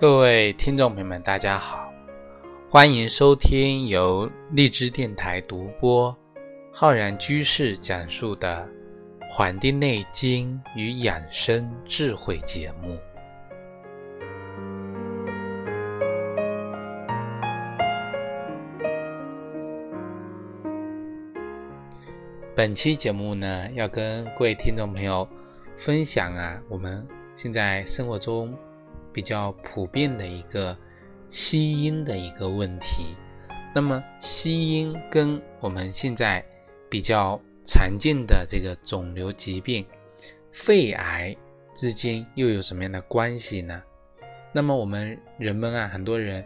各位听众朋友们，大家好，欢迎收听由荔枝电台独播、浩然居士讲述的《黄帝内经与养生智慧》节目。本期节目呢，要跟各位听众朋友分享啊，我们现在生活中。比较普遍的一个吸阴的一个问题，那么吸阴跟我们现在比较常见的这个肿瘤疾病肺癌之间又有什么样的关系呢？那么我们人们啊，很多人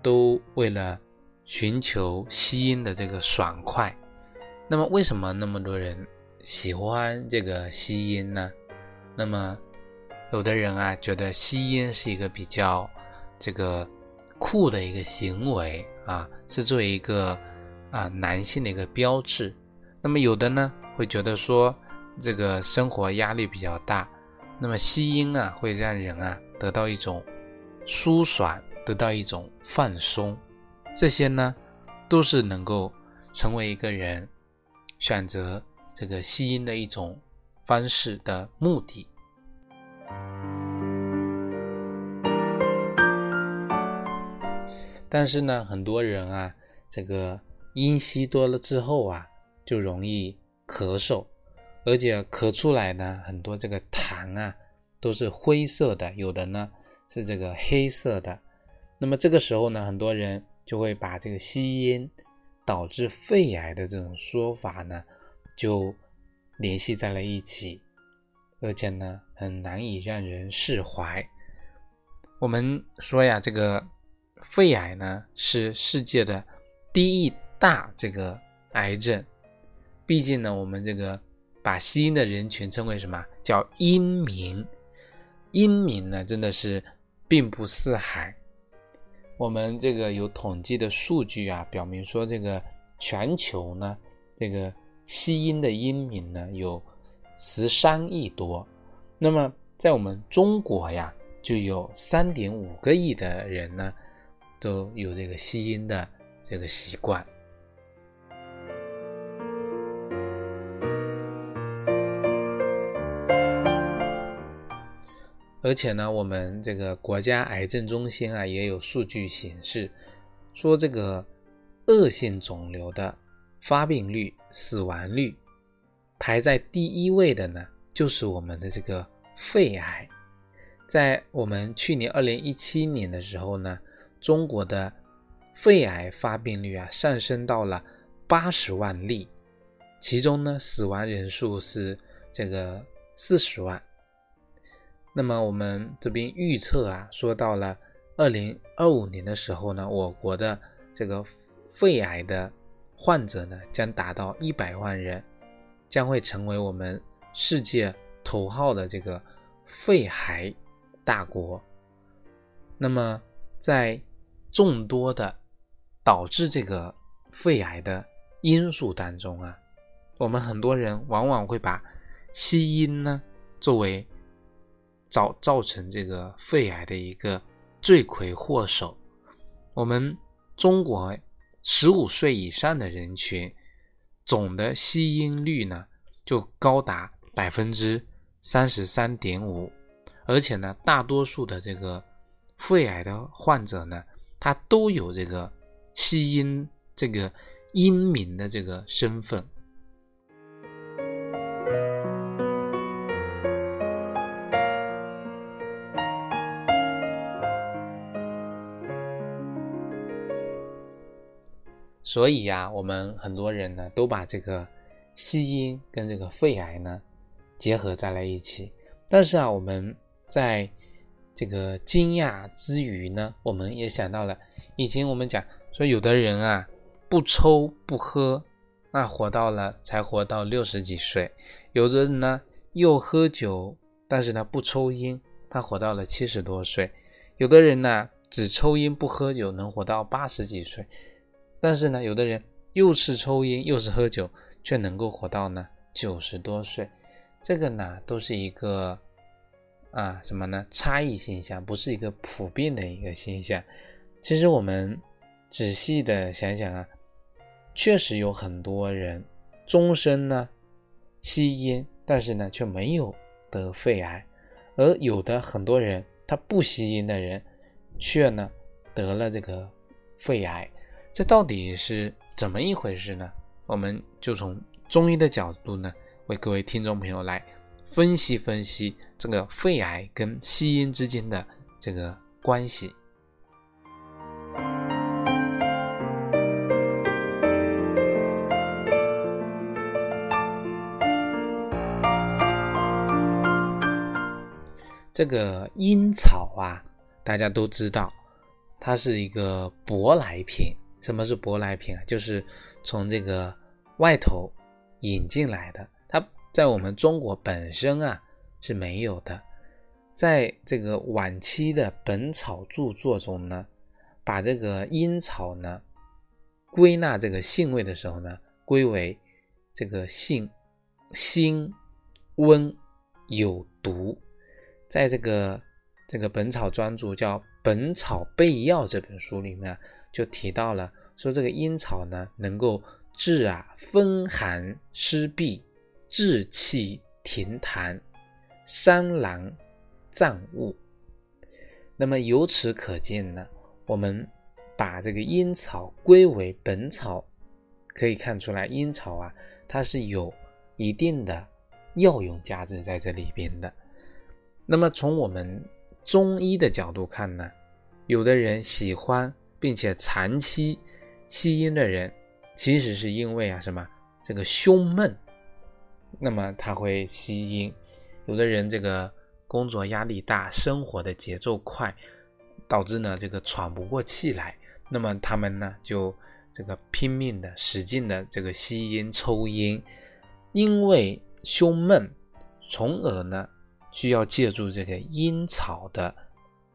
都为了寻求吸阴的这个爽快，那么为什么那么多人喜欢这个吸阴呢？那么。有的人啊，觉得吸烟是一个比较这个酷的一个行为啊，是作为一个啊男性的一个标志。那么有的呢，会觉得说这个生活压力比较大，那么吸烟啊会让人啊得到一种舒爽，得到一种放松。这些呢，都是能够成为一个人选择这个吸烟的一种方式的目的。但是呢，很多人啊，这个阴吸多了之后啊，就容易咳嗽，而且咳出来呢，很多这个痰啊都是灰色的，有的呢是这个黑色的。那么这个时候呢，很多人就会把这个吸烟导致肺癌的这种说法呢，就联系在了一起，而且呢，很难以让人释怀。我们说呀，这个。肺癌呢是世界的第一大这个癌症，毕竟呢，我们这个把吸烟的人群称为什么叫阴民？阴民呢真的是并不四海。我们这个有统计的数据啊，表明说这个全球呢，这个吸烟的阴民呢有十三亿多。那么在我们中国呀，就有三点五个亿的人呢。都有这个吸烟的这个习惯，而且呢，我们这个国家癌症中心啊也有数据显示，说这个恶性肿瘤的发病率、死亡率排在第一位的呢，就是我们的这个肺癌。在我们去年二零一七年的时候呢。中国的肺癌发病率啊上升到了八十万例，其中呢死亡人数是这个四十万。那么我们这边预测啊，说到了二零二五年的时候呢，我国的这个肺癌的患者呢将达到一百万人，将会成为我们世界头号的这个肺癌大国。那么在众多的导致这个肺癌的因素当中啊，我们很多人往往会把吸烟呢作为造造成这个肺癌的一个罪魁祸首。我们中国十五岁以上的人群总的吸烟率呢就高达百分之三十三点五，而且呢，大多数的这个肺癌的患者呢。他都有这个吸音这个阴民的这个身份，所以呀，我们很多人呢都把这个吸音跟这个肺癌呢结合在了一起，但是啊，我们在。这个惊讶之余呢，我们也想到了以前我们讲说，有的人啊不抽不喝，那活到了才活到六十几岁；有的人呢又喝酒，但是呢不抽烟，他活到了七十多岁；有的人呢只抽烟不喝酒，能活到八十几岁；但是呢有的人又是抽烟又是喝酒，却能够活到呢九十多岁。这个呢都是一个。啊什么呢？差异现象，不是一个普遍的一个现象。其实我们仔细的想想啊，确实有很多人终身呢吸烟，但是呢却没有得肺癌，而有的很多人他不吸烟的人，却呢得了这个肺癌，这到底是怎么一回事呢？我们就从中医的角度呢，为各位听众朋友来分析分析这个肺癌跟吸烟之间的这个关系。这个烟草啊，大家都知道，它是一个舶来品。什么是舶来品啊？就是从这个外头引进来的。在我们中国本身啊是没有的。在这个晚期的本草著作中呢，把这个茵草呢归纳这个性味的时候呢，归为这个性辛温有毒。在这个这个本草专著叫《本草备药》这本书里面，就提到了说这个茵草呢，能够治啊风寒湿痹、治气停痰、伤狼脏物。那么由此可见呢，我们把这个茵草归为本草，可以看出来茵草啊，它是有一定的药用价值在这里边的。那么从我们中医的角度看呢，有的人喜欢并且长期吸烟的人，其实是因为啊什么这个胸闷，那么他会吸烟。有的人这个工作压力大，生活的节奏快，导致呢这个喘不过气来，那么他们呢就这个拼命的使劲的这个吸烟抽烟，因为胸闷，从而呢。需要借助这个烟草的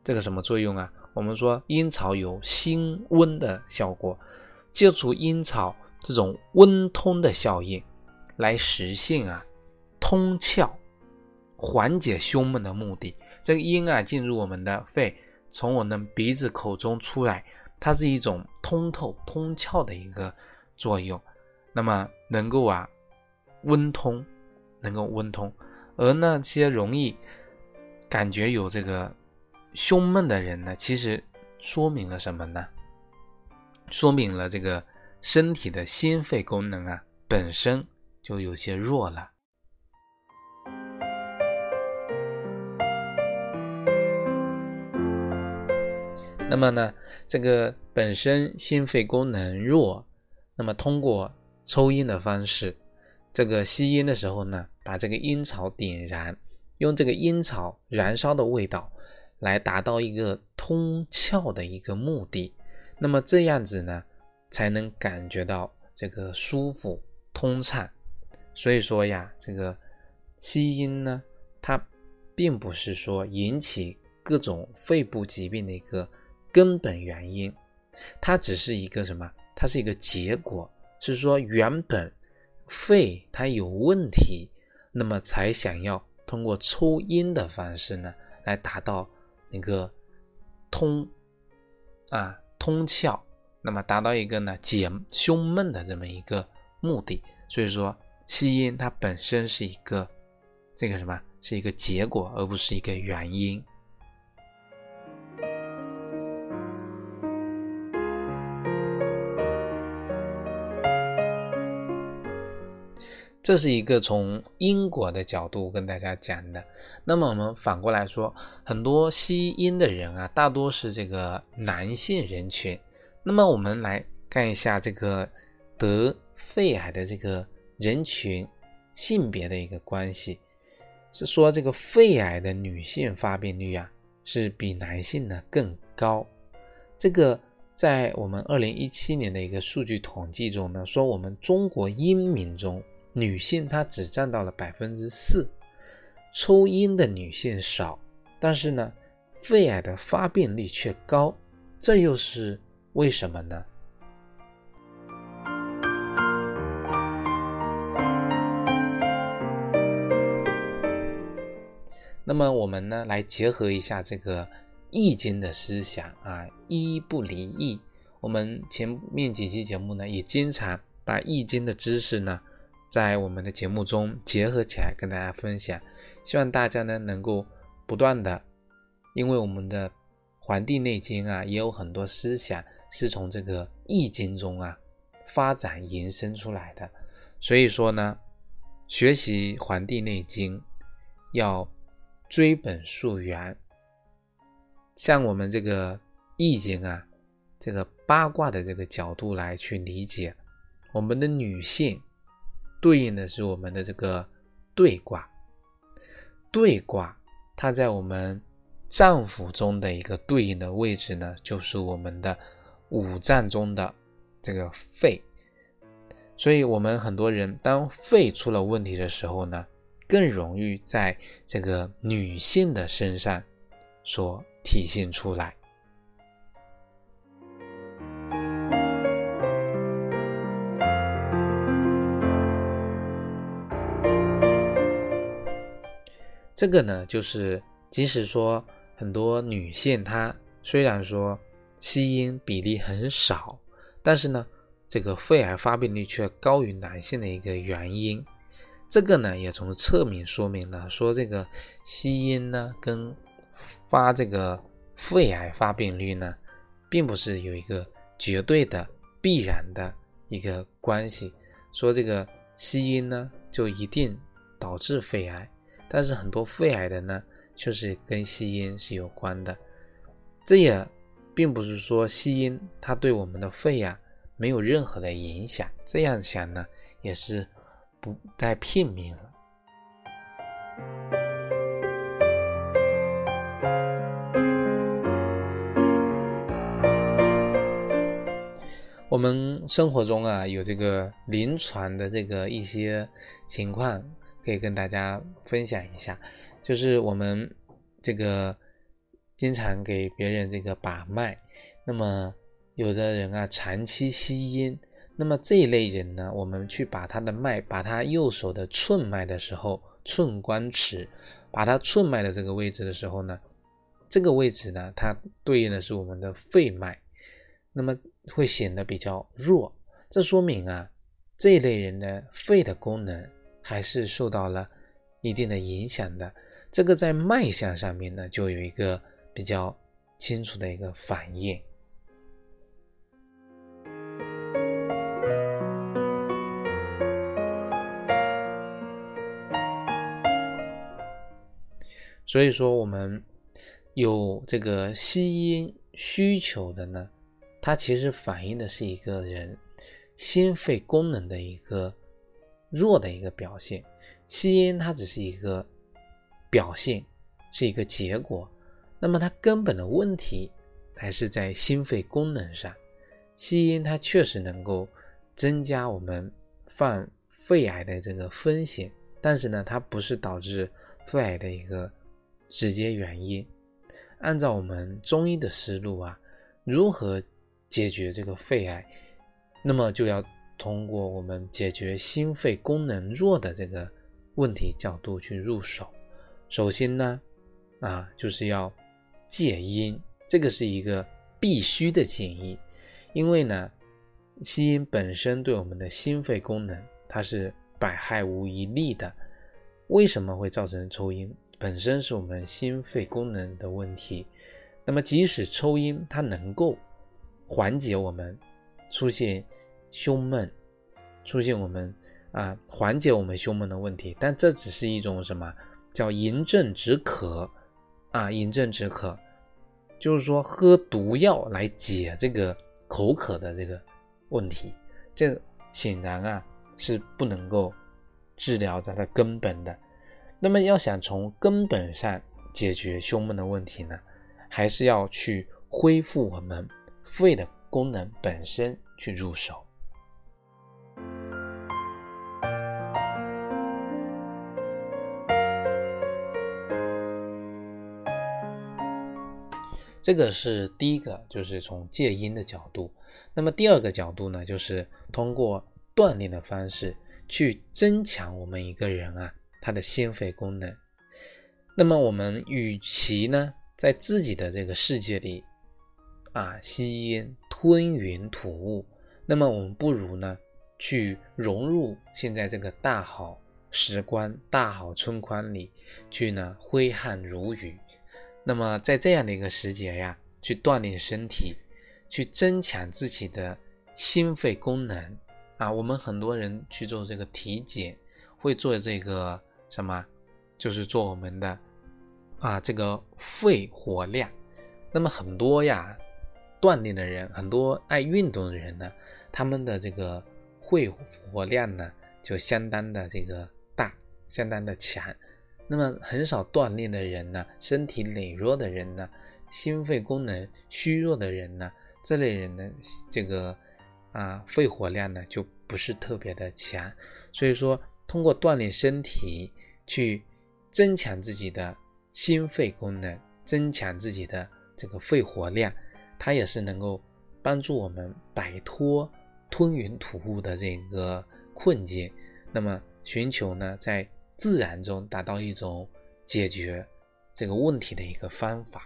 这个什么作用啊？我们说烟草有辛温的效果，借助烟草这种温通的效应，来实现啊通窍、缓解胸闷的目的。这个阴啊进入我们的肺，从我们鼻子口中出来，它是一种通透、通窍的一个作用，那么能够啊温通，能够温通。而那些容易感觉有这个胸闷的人呢，其实说明了什么呢？说明了这个身体的心肺功能啊，本身就有些弱了。那么呢，这个本身心肺功能弱，那么通过抽烟的方式，这个吸烟的时候呢？把这个烟草点燃，用这个烟草燃烧的味道来达到一个通窍的一个目的，那么这样子呢，才能感觉到这个舒服通畅。所以说呀，这个吸烟呢，它并不是说引起各种肺部疾病的一个根本原因，它只是一个什么？它是一个结果，是说原本肺它有问题。那么才想要通过抽烟的方式呢，来达到那个通啊通窍，那么达到一个呢解胸闷的这么一个目的。所以说，吸烟它本身是一个这个什么，是一个结果，而不是一个原因。这是一个从因果的角度跟大家讲的。那么我们反过来说，很多吸烟的人啊，大多是这个男性人群。那么我们来看一下这个得肺癌的这个人群性别的一个关系，是说这个肺癌的女性发病率啊是比男性呢更高。这个在我们二零一七年的一个数据统计中呢，说我们中国烟民中。女性她只占到了百分之四，抽烟的女性少，但是呢，肺癌的发病率却高，这又是为什么呢？那么我们呢，来结合一下这个《易经》的思想啊，一不离易。我们前面几期节目呢，也经常把《易经》的知识呢，在我们的节目中结合起来跟大家分享。希望大家呢，能够不断的，因为我们的《黄帝内经》啊，也有很多思想是从这个《易经》中啊发展延伸出来的。所以说呢，学习《黄帝内经》要。追本溯源，像我们这个易经啊，这个八卦的这个角度来去理解，我们的女性对应的是我们的这个兑卦，兑卦它在我们脏腑中的一个对应的位置呢，就是我们的五脏中的这个肺，所以我们很多人当肺出了问题的时候呢。更容易在这个女性的身上所体现出来。这个呢，就是即使说很多女性她虽然说吸烟比例很少，但是呢，这个肺癌发病率却高于男性的一个原因。这个呢，也从侧面说明了，说这个吸烟呢，跟发这个肺癌发病率呢，并不是有一个绝对的必然的一个关系。说这个吸烟呢，就一定导致肺癌，但是很多肺癌的呢，却是跟吸烟是有关的。这也并不是说吸烟它对我们的肺呀没有任何的影响。这样想呢，也是。不再片面了。我们生活中啊，有这个临床的这个一些情况，可以跟大家分享一下。就是我们这个经常给别人这个把脉，那么有的人啊，长期吸烟。那么这一类人呢，我们去把他的脉，把他右手的寸脉的时候，寸关尺，把他寸脉的这个位置的时候呢，这个位置呢，它对应的是我们的肺脉，那么会显得比较弱。这说明啊，这一类人的肺的功能还是受到了一定的影响的。这个在脉象上面呢，就有一个比较清楚的一个反应。所以说，我们有这个吸烟需求的呢，它其实反映的是一个人心肺功能的一个弱的一个表现。吸烟它只是一个表现，是一个结果。那么它根本的问题还是在心肺功能上。吸烟它确实能够增加我们犯肺癌的这个风险，但是呢，它不是导致肺癌的一个。直接原因，按照我们中医的思路啊，如何解决这个肺癌？那么就要通过我们解决心肺功能弱的这个问题角度去入手。首先呢，啊，就是要戒烟，这个是一个必须的建议，因为呢，吸烟本身对我们的心肺功能它是百害无一利的。为什么会造成抽烟？本身是我们心肺功能的问题，那么即使抽烟，它能够缓解我们出现胸闷，出现我们啊缓解我们胸闷的问题，但这只是一种什么叫饮鸩止渴啊？饮鸩止渴就是说喝毒药来解这个口渴的这个问题，这显然啊是不能够治疗它的根本的。那么要想从根本上解决胸闷的问题呢，还是要去恢复我们肺的功能本身去入手。这个是第一个，就是从戒烟的角度。那么第二个角度呢，就是通过锻炼的方式去增强我们一个人啊。它的心肺功能，那么我们与其呢在自己的这个世界里啊吸烟吞云吐雾，那么我们不如呢去融入现在这个大好时光、大好春光里去呢挥汗如雨。那么在这样的一个时节呀，去锻炼身体，去增强自己的心肺功能啊。我们很多人去做这个体检，会做这个什么，就是做我们的啊这个肺活量。那么很多呀，锻炼的人，很多爱运动的人呢，他们的这个肺活量呢，就相当的这个大，相当的强。那么很少锻炼的人呢，身体羸弱的人呢，心肺功能虚弱的人呢，这类人呢，这个啊肺活量呢就不是特别的强。所以说，通过锻炼身体去增强自己的心肺功能，增强自己的这个肺活量，它也是能够帮助我们摆脱吞云吐雾的这个困境。那么寻求呢，在自然中达到一种解决这个问题的一个方法。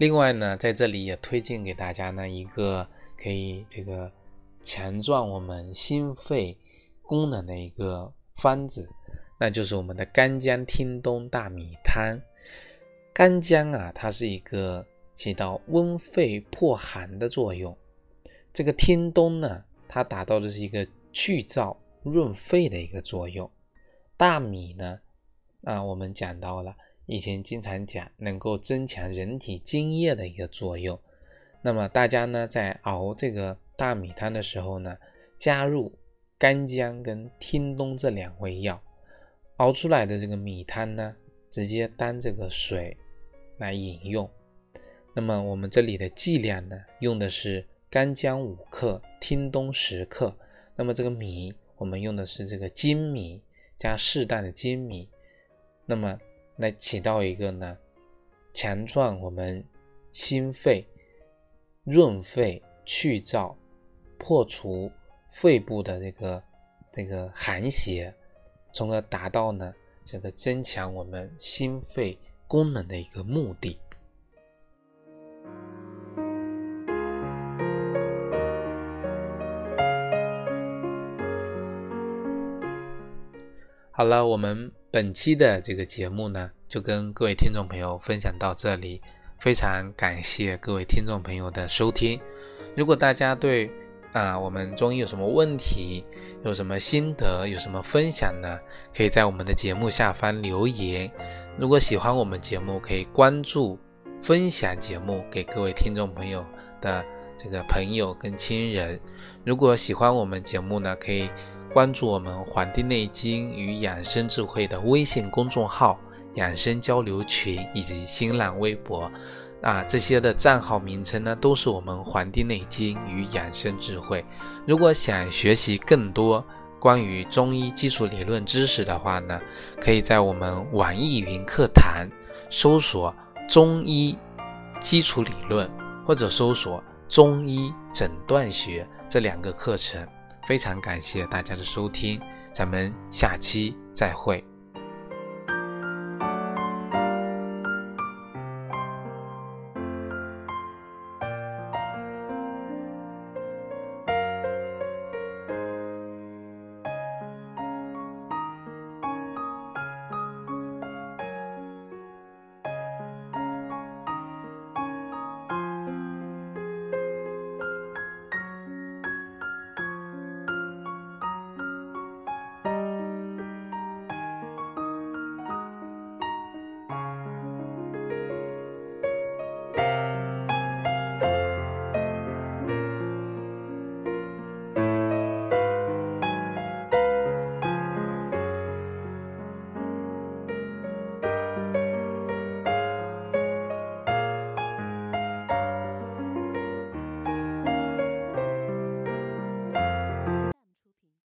另外呢，在这里也推荐给大家呢一个可以这个强壮我们心肺功能的一个方子，那就是我们的干姜听冬大米汤。干姜啊，它是一个起到温肺破寒的作用。这个听冬呢，它达到的是一个去燥润肺的一个作用。大米呢，啊，我们讲到了，以前经常讲能够增强人体津液的一个作用。那么大家呢，在熬这个大米汤的时候呢，加入干姜跟天冬这两味药，熬出来的这个米汤呢。直接当这个水来饮用。那么我们这里的剂量呢，用的是干姜五克，天冬十克。那么这个米，我们用的是这个粳米加适当的粳米。那么来起到一个呢，强壮我们心肺、润肺、去燥、破除肺部的这个这个寒邪，从而达到呢。这个增强我们心肺功能的一个目的。好了，我们本期的这个节目呢，就跟各位听众朋友分享到这里。非常感谢各位听众朋友的收听。如果大家对啊我们中医有什么问题，有什么心得，有什么分享呢？可以在我们的节目下方留言。如果喜欢我们节目，可以关注、分享节目给各位听众朋友的这个朋友跟亲人。如果喜欢我们节目呢，可以关注我们《黄帝内经与养生智慧》的微信公众号、养生交流群以及新浪微博。啊，这些的账号名称呢，都是我们《黄帝内经与养生智慧》。如果想学习更多关于中医基础理论知识的话呢，可以在我们网易云课堂搜索“中医基础理论”或者搜索“中医诊断学”这两个课程。非常感谢大家的收听，咱们下期再会。